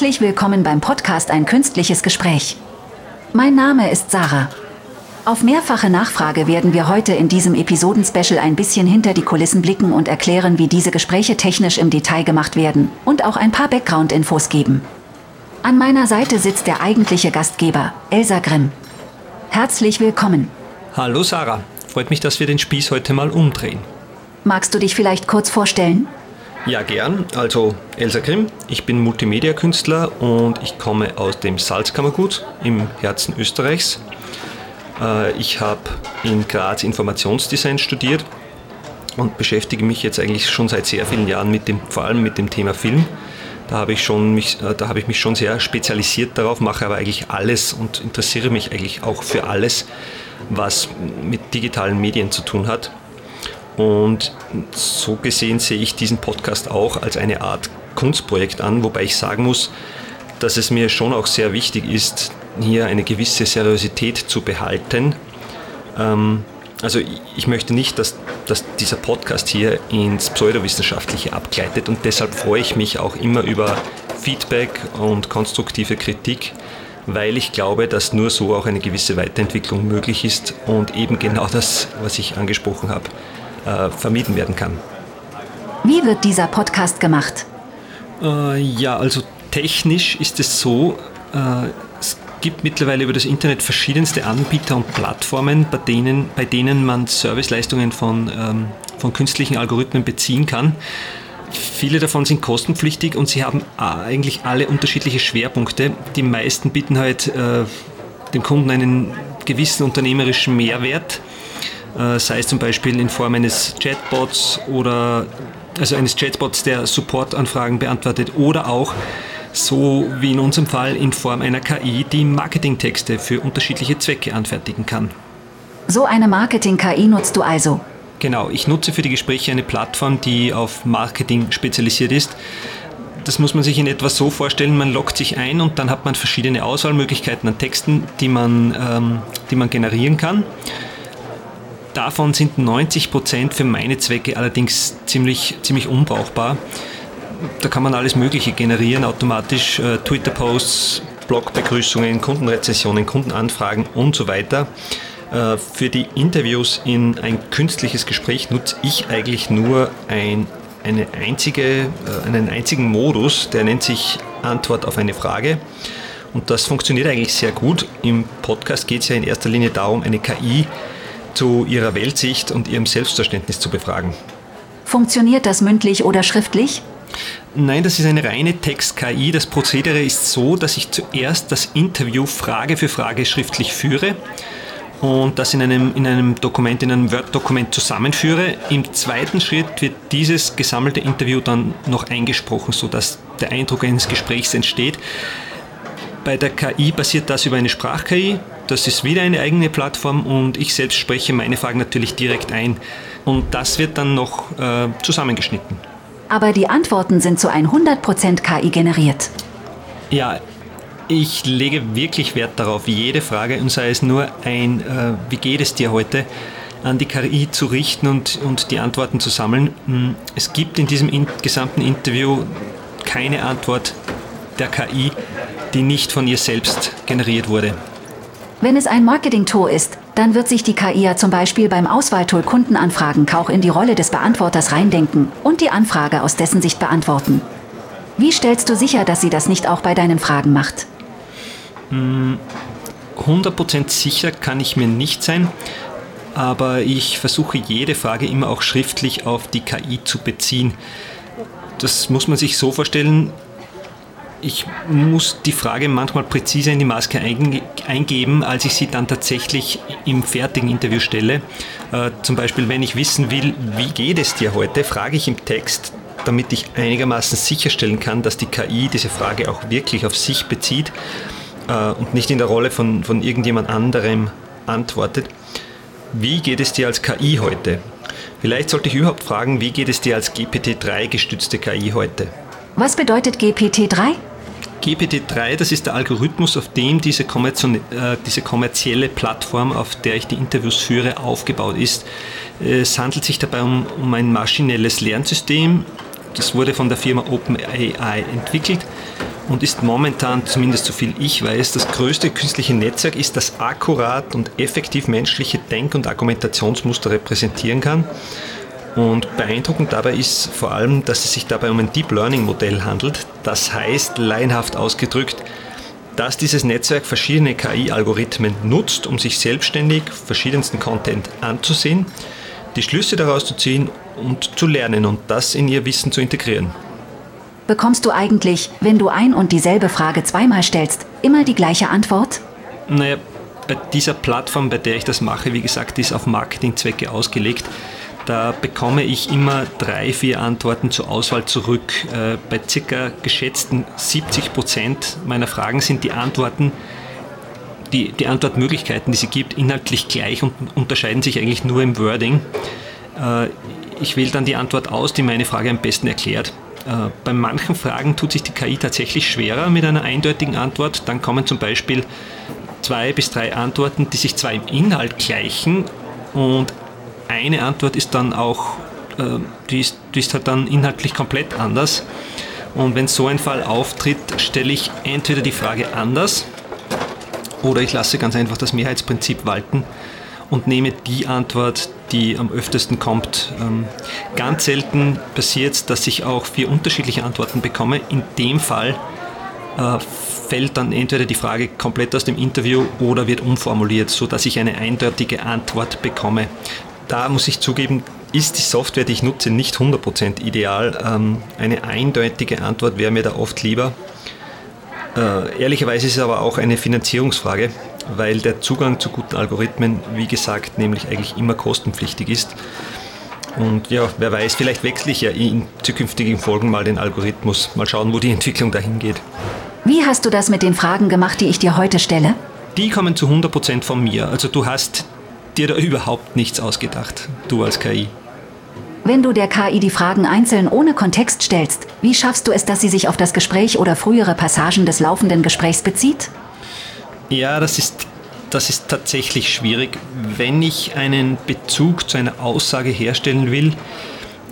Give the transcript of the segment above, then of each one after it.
Herzlich willkommen beim Podcast Ein künstliches Gespräch. Mein Name ist Sarah. Auf mehrfache Nachfrage werden wir heute in diesem Episodenspecial ein bisschen hinter die Kulissen blicken und erklären, wie diese Gespräche technisch im Detail gemacht werden und auch ein paar Background-Infos geben. An meiner Seite sitzt der eigentliche Gastgeber, Elsa Grimm. Herzlich willkommen. Hallo Sarah, freut mich, dass wir den Spieß heute mal umdrehen. Magst du dich vielleicht kurz vorstellen? Ja, gern. Also Elsa Grimm, ich bin Multimedia-Künstler und ich komme aus dem Salzkammergut im Herzen Österreichs. Äh, ich habe in Graz Informationsdesign studiert und beschäftige mich jetzt eigentlich schon seit sehr vielen Jahren mit dem, vor allem mit dem Thema Film. Da habe ich, schon mich, äh, da habe ich mich schon sehr spezialisiert darauf, mache aber eigentlich alles und interessiere mich eigentlich auch für alles, was mit digitalen Medien zu tun hat. Und so gesehen sehe ich diesen Podcast auch als eine Art Kunstprojekt an, wobei ich sagen muss, dass es mir schon auch sehr wichtig ist, hier eine gewisse Seriosität zu behalten. Ähm, also ich möchte nicht, dass, dass dieser Podcast hier ins Pseudowissenschaftliche abgleitet und deshalb freue ich mich auch immer über Feedback und konstruktive Kritik, weil ich glaube, dass nur so auch eine gewisse Weiterentwicklung möglich ist und eben genau das, was ich angesprochen habe, äh, vermieden werden kann. Wie wird dieser Podcast gemacht? Äh, ja, also technisch ist es so, äh, es gibt mittlerweile über das Internet verschiedenste Anbieter und Plattformen, bei denen, bei denen man Serviceleistungen von, ähm, von künstlichen Algorithmen beziehen kann. Viele davon sind kostenpflichtig und sie haben eigentlich alle unterschiedliche Schwerpunkte. Die meisten bieten halt äh, dem Kunden einen gewissen unternehmerischen Mehrwert, äh, sei es zum Beispiel in Form eines Chatbots oder also eines Chatbots, der Supportanfragen beantwortet oder auch so wie in unserem Fall in Form einer KI, die Marketingtexte für unterschiedliche Zwecke anfertigen kann. So eine Marketing-KI nutzt du also? Genau, ich nutze für die Gespräche eine Plattform, die auf Marketing spezialisiert ist. Das muss man sich in etwa so vorstellen, man loggt sich ein und dann hat man verschiedene Auswahlmöglichkeiten an Texten, die man, ähm, die man generieren kann. Davon sind 90 Prozent für meine Zwecke allerdings ziemlich, ziemlich unbrauchbar da kann man alles Mögliche generieren, automatisch äh, Twitter-Posts, Blogbegrüßungen, Kundenrezessionen, Kundenanfragen und so weiter. Äh, für die Interviews in ein künstliches Gespräch nutze ich eigentlich nur ein, eine einzige, äh, einen einzigen Modus, der nennt sich Antwort auf eine Frage. Und das funktioniert eigentlich sehr gut. Im Podcast geht es ja in erster Linie darum, eine KI zu ihrer Weltsicht und ihrem Selbstverständnis zu befragen. Funktioniert das mündlich oder schriftlich? Nein, das ist eine reine Text-KI. Das Prozedere ist so, dass ich zuerst das Interview Frage für Frage schriftlich führe und das in einem, in einem Dokument, in einem Word-Dokument zusammenführe. Im zweiten Schritt wird dieses gesammelte Interview dann noch eingesprochen, sodass der Eindruck eines Gesprächs entsteht. Bei der KI passiert das über eine Sprach-KI. Das ist wieder eine eigene Plattform und ich selbst spreche meine Fragen natürlich direkt ein. Und das wird dann noch äh, zusammengeschnitten aber die Antworten sind zu 100% KI generiert. Ja, ich lege wirklich Wert darauf, jede Frage, und sei es nur ein, äh, wie geht es dir heute, an die KI zu richten und, und die Antworten zu sammeln. Hm, es gibt in diesem in gesamten Interview keine Antwort der KI, die nicht von ihr selbst generiert wurde. Wenn es ein Marketing-Tool ist, dann wird sich die KI ja zum Beispiel beim Auswahltool Kundenanfragen auch in die Rolle des Beantworters reindenken und die Anfrage aus dessen Sicht beantworten. Wie stellst du sicher, dass sie das nicht auch bei deinen Fragen macht? 100% hm, sicher kann ich mir nicht sein, aber ich versuche jede Frage immer auch schriftlich auf die KI zu beziehen. Das muss man sich so vorstellen, ich muss die Frage manchmal präziser in die Maske eingeben, als ich sie dann tatsächlich im fertigen Interview stelle. Äh, zum Beispiel, wenn ich wissen will, wie geht es dir heute, frage ich im Text, damit ich einigermaßen sicherstellen kann, dass die KI diese Frage auch wirklich auf sich bezieht äh, und nicht in der Rolle von, von irgendjemand anderem antwortet. Wie geht es dir als KI heute? Vielleicht sollte ich überhaupt fragen, wie geht es dir als GPT-3 gestützte KI heute? Was bedeutet GPT-3? GPT-3, das ist der Algorithmus, auf dem diese, äh, diese, kommerzielle Plattform, auf der ich die Interviews führe, aufgebaut ist. Es handelt sich dabei um, um ein maschinelles Lernsystem. Das wurde von der Firma OpenAI entwickelt und ist momentan, zumindest so viel ich weiß, das größte künstliche Netzwerk ist, das akkurat und effektiv menschliche Denk- und Argumentationsmuster repräsentieren kann. Und beeindruckend dabei ist vor allem, dass es sich dabei um ein Deep Learning Modell handelt. Das heißt, laienhaft ausgedrückt, dass dieses Netzwerk verschiedene KI-Algorithmen nutzt, um sich selbstständig verschiedensten Content anzusehen, die Schlüsse daraus zu ziehen und zu lernen und das in ihr Wissen zu integrieren. Bekommst du eigentlich, wenn du ein und dieselbe Frage zweimal stellst, immer die gleiche Antwort? Naja, bei dieser Plattform, bei der ich das mache, wie gesagt, ist auf Marketingzwecke ausgelegt. Da bekomme ich immer drei, vier Antworten zur Auswahl zurück. Äh, bei circa geschätzten 70 Prozent meiner Fragen sind die Antworten, die, die Antwortmöglichkeiten, die sie gibt, inhaltlich gleich und unterscheiden sich eigentlich nur im Wording. Äh, ich wähle dann die Antwort aus, die meine Frage am besten erklärt. Äh, bei manchen Fragen tut sich die KI tatsächlich schwerer mit einer eindeutigen Antwort. Dann kommen zum Beispiel zwei bis drei Antworten, die sich zwar im Inhalt gleichen und eine Antwort ist dann auch, äh, die, ist, die ist halt dann inhaltlich komplett anders. Und wenn so ein Fall auftritt, stelle ich entweder die Frage anders oder ich lasse ganz einfach das Mehrheitsprinzip walten und nehme die Antwort, die am öftesten kommt. Ähm, ganz selten passiert es, dass ich auch vier unterschiedliche Antworten bekomme. In dem Fall äh, fällt dann entweder die Frage komplett aus dem Interview oder wird umformuliert, sodass ich eine eindeutige Antwort bekomme. Da muss ich zugeben, ist die Software, die ich nutze, nicht 100% ideal. Ähm, eine eindeutige Antwort wäre mir da oft lieber. Äh, ehrlicherweise ist es aber auch eine Finanzierungsfrage, weil der Zugang zu guten Algorithmen, wie gesagt, nämlich eigentlich immer kostenpflichtig ist. Und ja, wer weiß, vielleicht wechsle ich ja in zukünftigen Folgen mal den Algorithmus. Mal schauen, wo die Entwicklung dahin geht. Wie hast du das mit den Fragen gemacht, die ich dir heute stelle? Die kommen zu 100% von mir. Also du hast dir da überhaupt nichts ausgedacht, du als KI. Wenn du der KI die Fragen einzeln ohne Kontext stellst, wie schaffst du es, dass sie sich auf das Gespräch oder frühere Passagen des laufenden Gesprächs bezieht? Ja, das ist, das ist tatsächlich schwierig. Wenn ich einen Bezug zu einer Aussage herstellen will,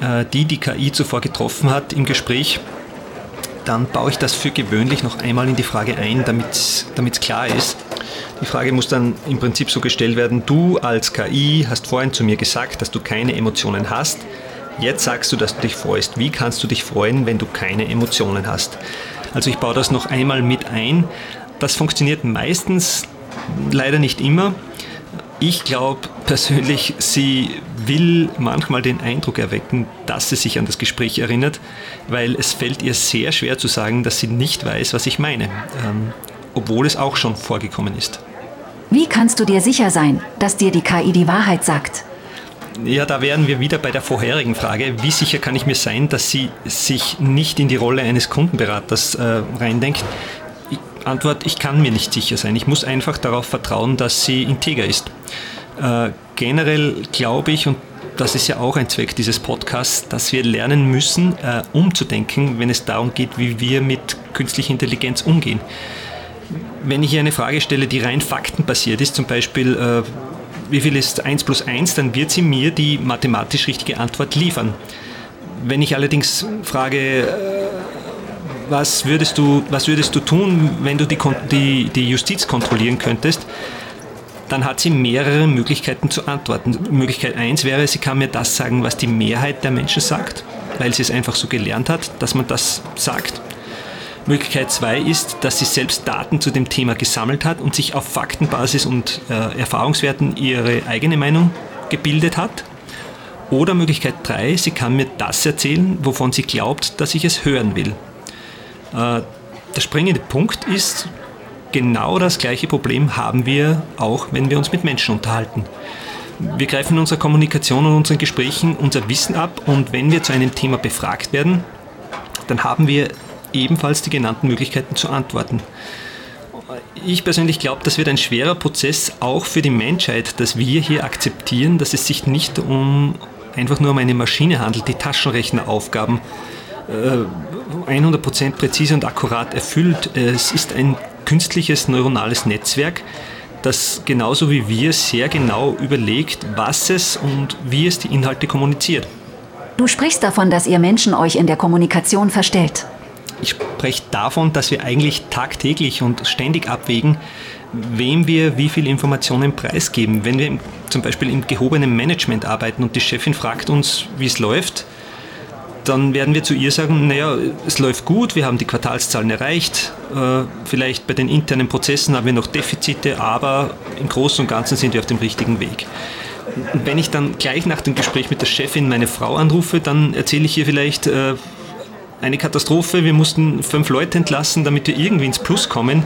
äh, die die KI zuvor getroffen hat im Gespräch, dann baue ich das für gewöhnlich noch einmal in die Frage ein, damit es klar ist. Die Frage muss dann im Prinzip so gestellt werden, du als KI hast vorhin zu mir gesagt, dass du keine Emotionen hast. Jetzt sagst du, dass du dich freust. Wie kannst du dich freuen, wenn du keine Emotionen hast? Also ich baue das noch einmal mit ein. Das funktioniert meistens, leider nicht immer. Ich glaube persönlich, sie will manchmal den Eindruck erwecken, dass sie sich an das Gespräch erinnert, weil es fällt ihr sehr schwer zu sagen, dass sie nicht weiß, was ich meine, ähm, obwohl es auch schon vorgekommen ist. Wie kannst du dir sicher sein, dass dir die KI die Wahrheit sagt? Ja, da wären wir wieder bei der vorherigen Frage. Wie sicher kann ich mir sein, dass sie sich nicht in die Rolle eines Kundenberaters äh, reindenkt? Antwort, ich kann mir nicht sicher sein. Ich muss einfach darauf vertrauen, dass sie integer ist. Äh, generell glaube ich, und das ist ja auch ein Zweck dieses Podcasts, dass wir lernen müssen, äh, umzudenken, wenn es darum geht, wie wir mit künstlicher Intelligenz umgehen. Wenn ich hier eine Frage stelle, die rein faktenbasiert ist, zum Beispiel, äh, wie viel ist 1 plus 1, dann wird sie mir die mathematisch richtige Antwort liefern. Wenn ich allerdings frage, äh, was würdest du, was würdest du tun, wenn du die, die, die Justiz kontrollieren könntest? Dann hat sie mehrere Möglichkeiten zu antworten. Möglichkeit 1 wäre, sie kann mir das sagen, was die Mehrheit der Menschen sagt, weil sie es einfach so gelernt hat, dass man das sagt. Möglichkeit 2 ist, dass sie selbst Daten zu dem Thema gesammelt hat und sich auf Faktenbasis und äh, Erfahrungswerten ihre eigene Meinung gebildet hat. Oder Möglichkeit 3, sie kann mir das erzählen, wovon sie glaubt, dass ich es hören will. Äh, der springende Punkt ist, genau das gleiche Problem haben wir auch, wenn wir uns mit Menschen unterhalten. Wir greifen in unserer Kommunikation und unseren Gesprächen unser Wissen ab und wenn wir zu einem Thema befragt werden, dann haben wir ebenfalls die genannten Möglichkeiten zu antworten. Ich persönlich glaube, das wird ein schwerer Prozess auch für die Menschheit, dass wir hier akzeptieren, dass es sich nicht um einfach nur um eine Maschine handelt, die Taschenrechneraufgaben äh, 100% präzise und akkurat erfüllt. Es ist ein künstliches neuronales Netzwerk, das genauso wie wir sehr genau überlegt, was es und wie es die Inhalte kommuniziert. Du sprichst davon, dass ihr Menschen euch in der Kommunikation verstellt. Ich spreche davon, dass wir eigentlich tagtäglich und ständig abwägen, wem wir wie viel Informationen preisgeben. Wenn wir zum Beispiel im gehobenen Management arbeiten und die Chefin fragt uns, wie es läuft, dann werden wir zu ihr sagen, naja, es läuft gut, wir haben die Quartalszahlen erreicht, äh, vielleicht bei den internen Prozessen haben wir noch Defizite, aber im Großen und Ganzen sind wir auf dem richtigen Weg. Wenn ich dann gleich nach dem Gespräch mit der Chefin meine Frau anrufe, dann erzähle ich ihr vielleicht äh, eine Katastrophe, wir mussten fünf Leute entlassen, damit wir irgendwie ins Plus kommen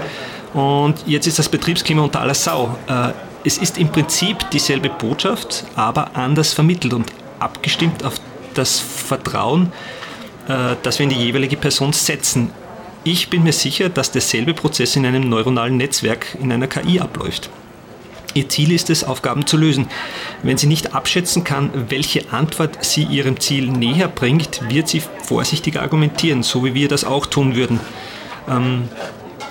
und jetzt ist das Betriebsklima unter aller Sau. Äh, es ist im Prinzip dieselbe Botschaft, aber anders vermittelt und abgestimmt auf das Vertrauen, äh, das wir in die jeweilige Person setzen. Ich bin mir sicher, dass derselbe Prozess in einem neuronalen Netzwerk, in einer KI abläuft. Ihr Ziel ist es, Aufgaben zu lösen. Wenn sie nicht abschätzen kann, welche Antwort sie ihrem Ziel näher bringt, wird sie vorsichtig argumentieren, so wie wir das auch tun würden. Ähm,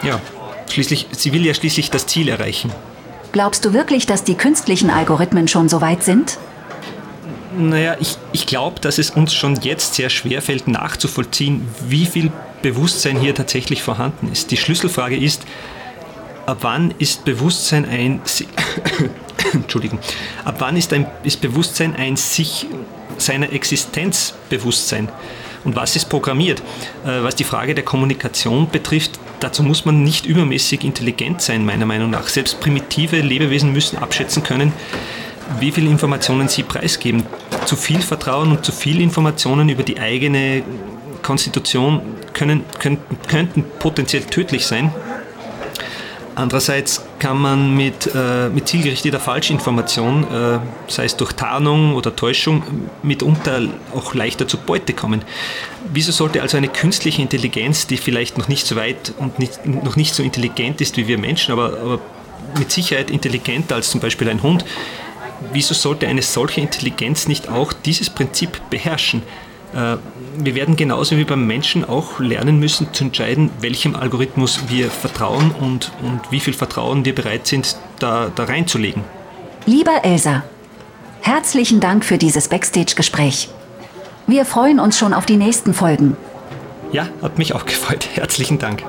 ja, schließlich, sie will ja schließlich das Ziel erreichen. Glaubst du wirklich, dass die künstlichen Algorithmen schon so weit sind? Naja, ich, ich glaube, dass es uns schon jetzt sehr schwer fällt nachzuvollziehen, wie viel Bewusstsein hier tatsächlich vorhanden ist. Die Schlüsselfrage ist, ab wann ist Bewusstsein ein Entschuldigung, ab wann ist, ein, ist Bewusstsein ein sich seiner Existenz Bewusstsein? Und was ist programmiert? Äh, was die Frage der Kommunikation betrifft, dazu muss man nicht übermäßig intelligent sein, meiner Meinung nach. Selbst primitive Lebewesen müssen abschätzen können, wie viele Informationen sie preisgeben. Zu viel Vertrauen und zu viel Informationen über die eigene Konstitution können, könnten, könnten potenziell tödlich sein. Andererseits kann man mit, äh, mit zielgerichteter Falschinformation, äh, sei es durch Tarnung oder Täuschung, mitunter auch leichter zu Beute kommen. Wieso sollte also eine künstliche Intelligenz, die vielleicht noch nicht so weit und nicht, noch nicht so intelligent ist wie wir Menschen, aber, aber mit Sicherheit intelligenter als zum Beispiel ein Hund, wieso sollte eine solche Intelligenz nicht auch dieses Prinzip beherrschen? Äh, wir werden genauso wie beim Menschen auch lernen müssen zu entscheiden, welchem Algorithmus wir vertrauen und, und wie viel Vertrauen wir bereit sind, da, da reinzulegen. Lieber Elsa, herzlichen Dank für dieses Backstage-Gespräch. Wir freuen uns schon auf die nächsten Folgen. Ja, hat mich auch gefreut. Herzlichen Dank.